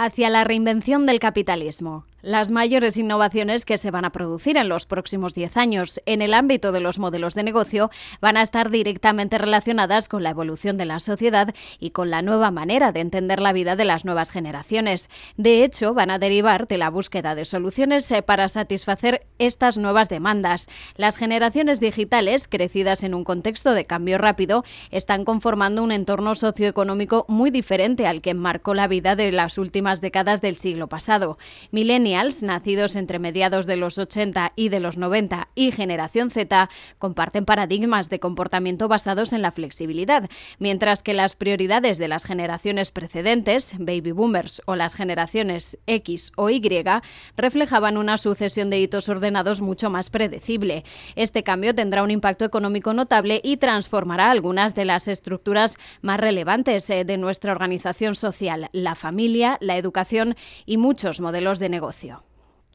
hacia la reinvención del capitalismo. Las mayores innovaciones que se van a producir en los próximos 10 años en el ámbito de los modelos de negocio van a estar directamente relacionadas con la evolución de la sociedad y con la nueva manera de entender la vida de las nuevas generaciones. De hecho, van a derivar de la búsqueda de soluciones eh, para satisfacer estas nuevas demandas. Las generaciones digitales, crecidas en un contexto de cambio rápido, están conformando un entorno socioeconómico muy diferente al que marcó la vida de las últimas décadas del siglo pasado nacidos entre mediados de los 80 y de los 90, y generación Z, comparten paradigmas de comportamiento basados en la flexibilidad, mientras que las prioridades de las generaciones precedentes, baby boomers o las generaciones X o Y, reflejaban una sucesión de hitos ordenados mucho más predecible. Este cambio tendrá un impacto económico notable y transformará algunas de las estructuras más relevantes eh, de nuestra organización social, la familia, la educación y muchos modelos de negocio.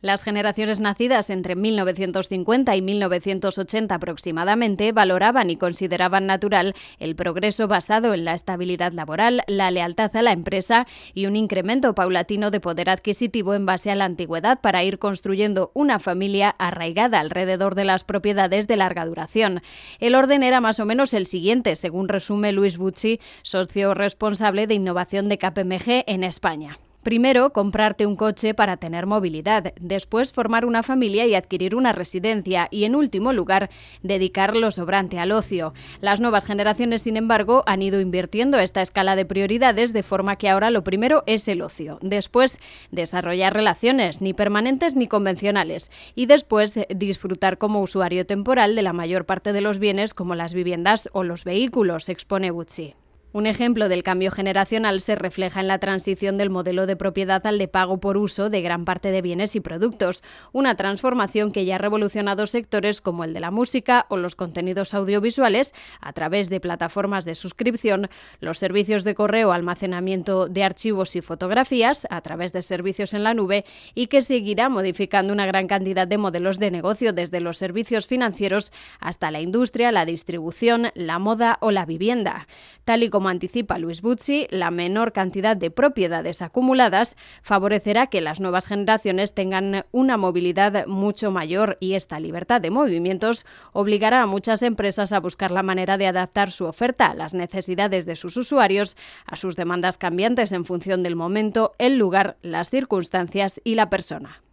Las generaciones nacidas entre 1950 y 1980 aproximadamente valoraban y consideraban natural el progreso basado en la estabilidad laboral, la lealtad a la empresa y un incremento paulatino de poder adquisitivo en base a la antigüedad para ir construyendo una familia arraigada alrededor de las propiedades de larga duración. El orden era más o menos el siguiente, según resume Luis Bucci, socio responsable de innovación de KPMG en España. Primero, comprarte un coche para tener movilidad, después formar una familia y adquirir una residencia y, en último lugar, dedicar lo sobrante al ocio. Las nuevas generaciones, sin embargo, han ido invirtiendo esta escala de prioridades de forma que ahora lo primero es el ocio, después desarrollar relaciones, ni permanentes ni convencionales, y después disfrutar como usuario temporal de la mayor parte de los bienes como las viviendas o los vehículos, expone Bucci. Un ejemplo del cambio generacional se refleja en la transición del modelo de propiedad al de pago por uso de gran parte de bienes y productos, una transformación que ya ha revolucionado sectores como el de la música o los contenidos audiovisuales a través de plataformas de suscripción, los servicios de correo, almacenamiento de archivos y fotografías a través de servicios en la nube y que seguirá modificando una gran cantidad de modelos de negocio desde los servicios financieros hasta la industria, la distribución, la moda o la vivienda. Tal y como anticipa Luis Buzzi, la menor cantidad de propiedades acumuladas favorecerá que las nuevas generaciones tengan una movilidad mucho mayor y esta libertad de movimientos obligará a muchas empresas a buscar la manera de adaptar su oferta a las necesidades de sus usuarios, a sus demandas cambiantes en función del momento, el lugar, las circunstancias y la persona.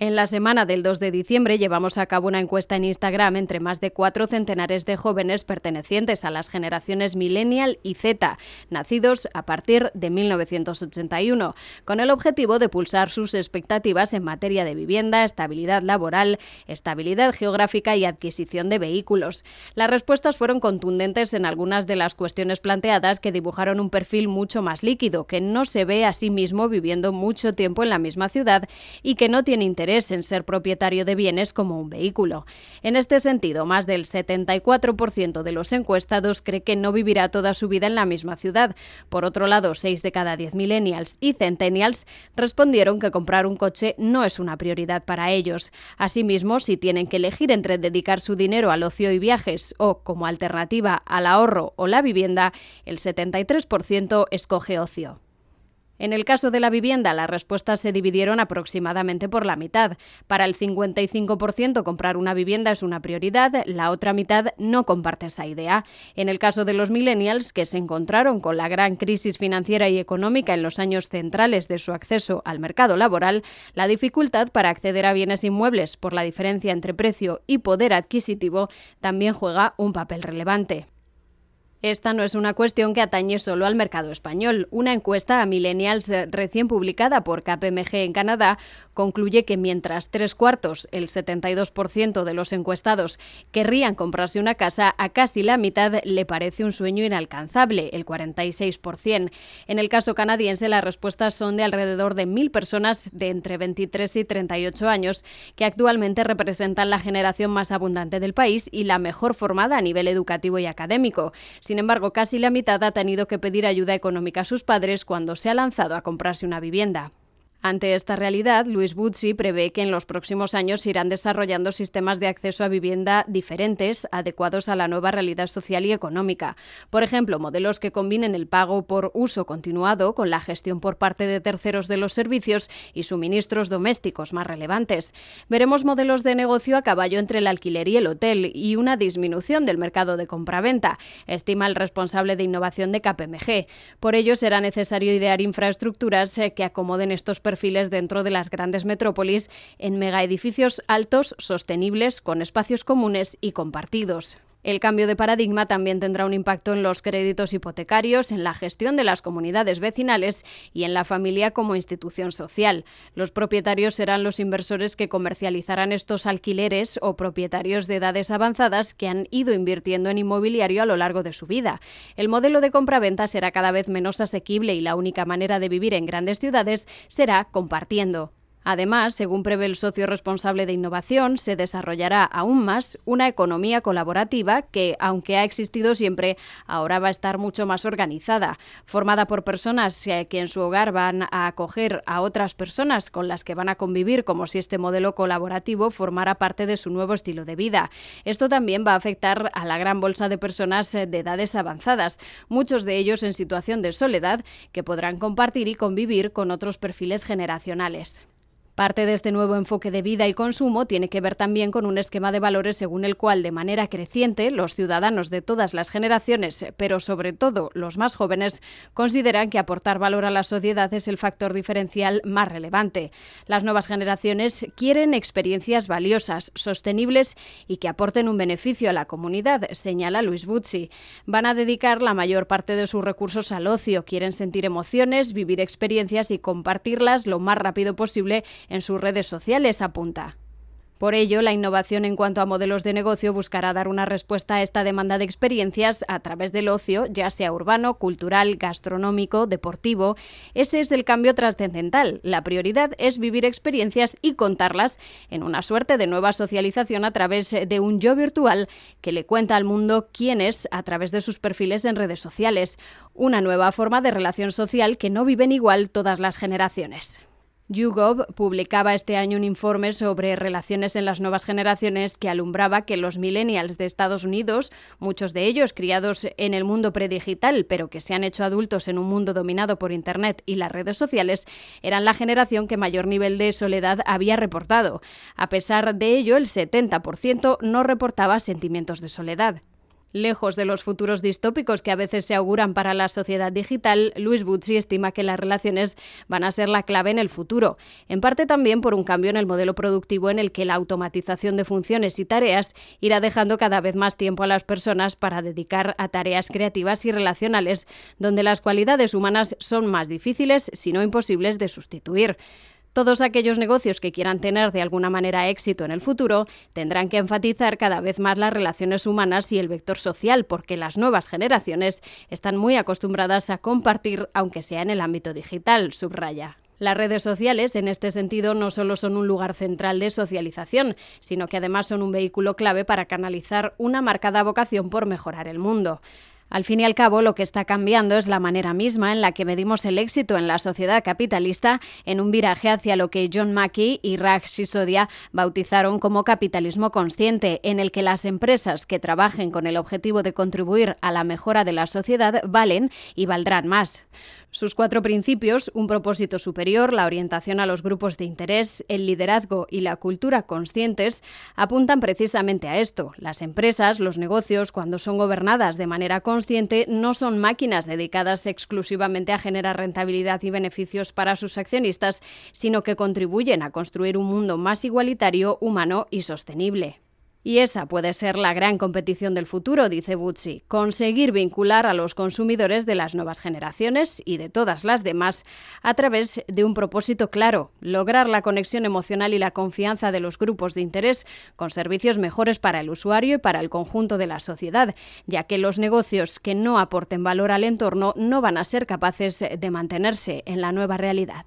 En la semana del 2 de diciembre llevamos a cabo una encuesta en Instagram entre más de cuatro centenares de jóvenes pertenecientes a las generaciones millennial y Z, nacidos a partir de 1981, con el objetivo de pulsar sus expectativas en materia de vivienda, estabilidad laboral, estabilidad geográfica y adquisición de vehículos. Las respuestas fueron contundentes en algunas de las cuestiones planteadas que dibujaron un perfil mucho más líquido, que no se ve a sí mismo viviendo mucho tiempo en la misma ciudad y que no tiene interés en ser propietario de bienes como un vehículo. En este sentido, más del 74% de los encuestados cree que no vivirá toda su vida en la misma ciudad. Por otro lado, 6 de cada 10 millennials y centennials respondieron que comprar un coche no es una prioridad para ellos. Asimismo, si tienen que elegir entre dedicar su dinero al ocio y viajes o, como alternativa, al ahorro o la vivienda, el 73% escoge ocio. En el caso de la vivienda, las respuestas se dividieron aproximadamente por la mitad. Para el 55% comprar una vivienda es una prioridad, la otra mitad no comparte esa idea. En el caso de los millennials, que se encontraron con la gran crisis financiera y económica en los años centrales de su acceso al mercado laboral, la dificultad para acceder a bienes inmuebles por la diferencia entre precio y poder adquisitivo también juega un papel relevante. Esta no es una cuestión que atañe solo al mercado español. Una encuesta a millennials eh, recién publicada por KPMG en Canadá concluye que mientras tres cuartos, el 72% de los encuestados, querrían comprarse una casa, a casi la mitad le parece un sueño inalcanzable, el 46%. En el caso canadiense, las respuestas son de alrededor de mil personas de entre 23 y 38 años, que actualmente representan la generación más abundante del país y la mejor formada a nivel educativo y académico. Embargo, casi la mitad ha tenido que pedir ayuda económica a sus padres cuando se ha lanzado a comprarse una vivienda. Ante esta realidad, Luis Buzzi prevé que en los próximos años irán desarrollando sistemas de acceso a vivienda diferentes, adecuados a la nueva realidad social y económica. Por ejemplo, modelos que combinen el pago por uso continuado con la gestión por parte de terceros de los servicios y suministros domésticos más relevantes. Veremos modelos de negocio a caballo entre el alquiler y el hotel y una disminución del mercado de compraventa, estima el responsable de innovación de KPMG. Por ello, será necesario idear infraestructuras eh, que acomoden estos perfiles dentro de las grandes metrópolis en megaedificios altos, sostenibles, con espacios comunes y compartidos. El cambio de paradigma también tendrá un impacto en los créditos hipotecarios, en la gestión de las comunidades vecinales y en la familia como institución social. Los propietarios serán los inversores que comercializarán estos alquileres o propietarios de edades avanzadas que han ido invirtiendo en inmobiliario a lo largo de su vida. El modelo de compraventa será cada vez menos asequible y la única manera de vivir en grandes ciudades será compartiendo. Además, según prevé el socio responsable de innovación, se desarrollará aún más una economía colaborativa que, aunque ha existido siempre, ahora va a estar mucho más organizada, formada por personas que en su hogar van a acoger a otras personas con las que van a convivir como si este modelo colaborativo formara parte de su nuevo estilo de vida. Esto también va a afectar a la gran bolsa de personas eh, de edades avanzadas, muchos de ellos en situación de soledad, que podrán compartir y convivir con otros perfiles generacionales. Parte de este nuevo enfoque de vida y consumo tiene que ver también con un esquema de valores según el cual, de manera creciente, los ciudadanos de todas las generaciones, pero sobre todo los más jóvenes, consideran que aportar valor a la sociedad es el factor diferencial más relevante. Las nuevas generaciones quieren experiencias valiosas, sostenibles y que aporten un beneficio a la comunidad, señala Luis Buzzi. Van a dedicar la mayor parte de sus recursos al ocio, quieren sentir emociones, vivir experiencias y compartirlas lo más rápido posible en sus redes sociales, apunta. Por ello, la innovación en cuanto a modelos de negocio buscará dar una respuesta a esta demanda de experiencias a través del ocio, ya sea urbano, cultural, gastronómico, deportivo. Ese es el cambio trascendental. La prioridad es vivir experiencias y contarlas en una suerte de nueva socialización a través de un yo virtual que le cuenta al mundo quién es a través de sus perfiles en redes sociales. Una nueva forma de relación social que no viven igual todas las generaciones. YouGov publicaba este año un informe sobre relaciones en las nuevas generaciones que alumbraba que los millennials de Estados Unidos, muchos de ellos criados en el mundo predigital, pero que se han hecho adultos en un mundo dominado por Internet y las redes sociales, eran la generación que mayor nivel de soledad había reportado. A pesar de ello, el 70% no reportaba sentimientos de soledad. Lejos de los futuros distópicos que a veces se auguran para la sociedad digital, Luis Buzzi estima que las relaciones van a ser la clave en el futuro, en parte también por un cambio en el modelo productivo en el que la automatización de funciones y tareas irá dejando cada vez más tiempo a las personas para dedicar a tareas creativas y relacionales, donde las cualidades humanas son más difíciles, si no imposibles, de sustituir. Todos aquellos negocios que quieran tener de alguna manera éxito en el futuro tendrán que enfatizar cada vez más las relaciones humanas y el vector social, porque las nuevas generaciones están muy acostumbradas a compartir, aunque sea en el ámbito digital, subraya. Las redes sociales, en este sentido, no solo son un lugar central de socialización, sino que además son un vehículo clave para canalizar una marcada vocación por mejorar el mundo. Al fin y al cabo, lo que está cambiando es la manera misma en la que medimos el éxito en la sociedad capitalista en un viraje hacia lo que John Mackey y Raj Sisodia bautizaron como capitalismo consciente, en el que las empresas que trabajen con el objetivo de contribuir a la mejora de la sociedad valen y valdrán más. Sus cuatro principios, un propósito superior, la orientación a los grupos de interés, el liderazgo y la cultura conscientes, apuntan precisamente a esto. Las empresas, los negocios, cuando son gobernadas de manera consciente, no son máquinas dedicadas exclusivamente a generar rentabilidad y beneficios para sus accionistas, sino que contribuyen a construir un mundo más igualitario, humano y sostenible. Y esa puede ser la gran competición del futuro, dice Butzi, conseguir vincular a los consumidores de las nuevas generaciones y de todas las demás a través de un propósito claro, lograr la conexión emocional y la confianza de los grupos de interés con servicios mejores para el usuario y para el conjunto de la sociedad, ya que los negocios que no aporten valor al entorno no van a ser capaces de mantenerse en la nueva realidad.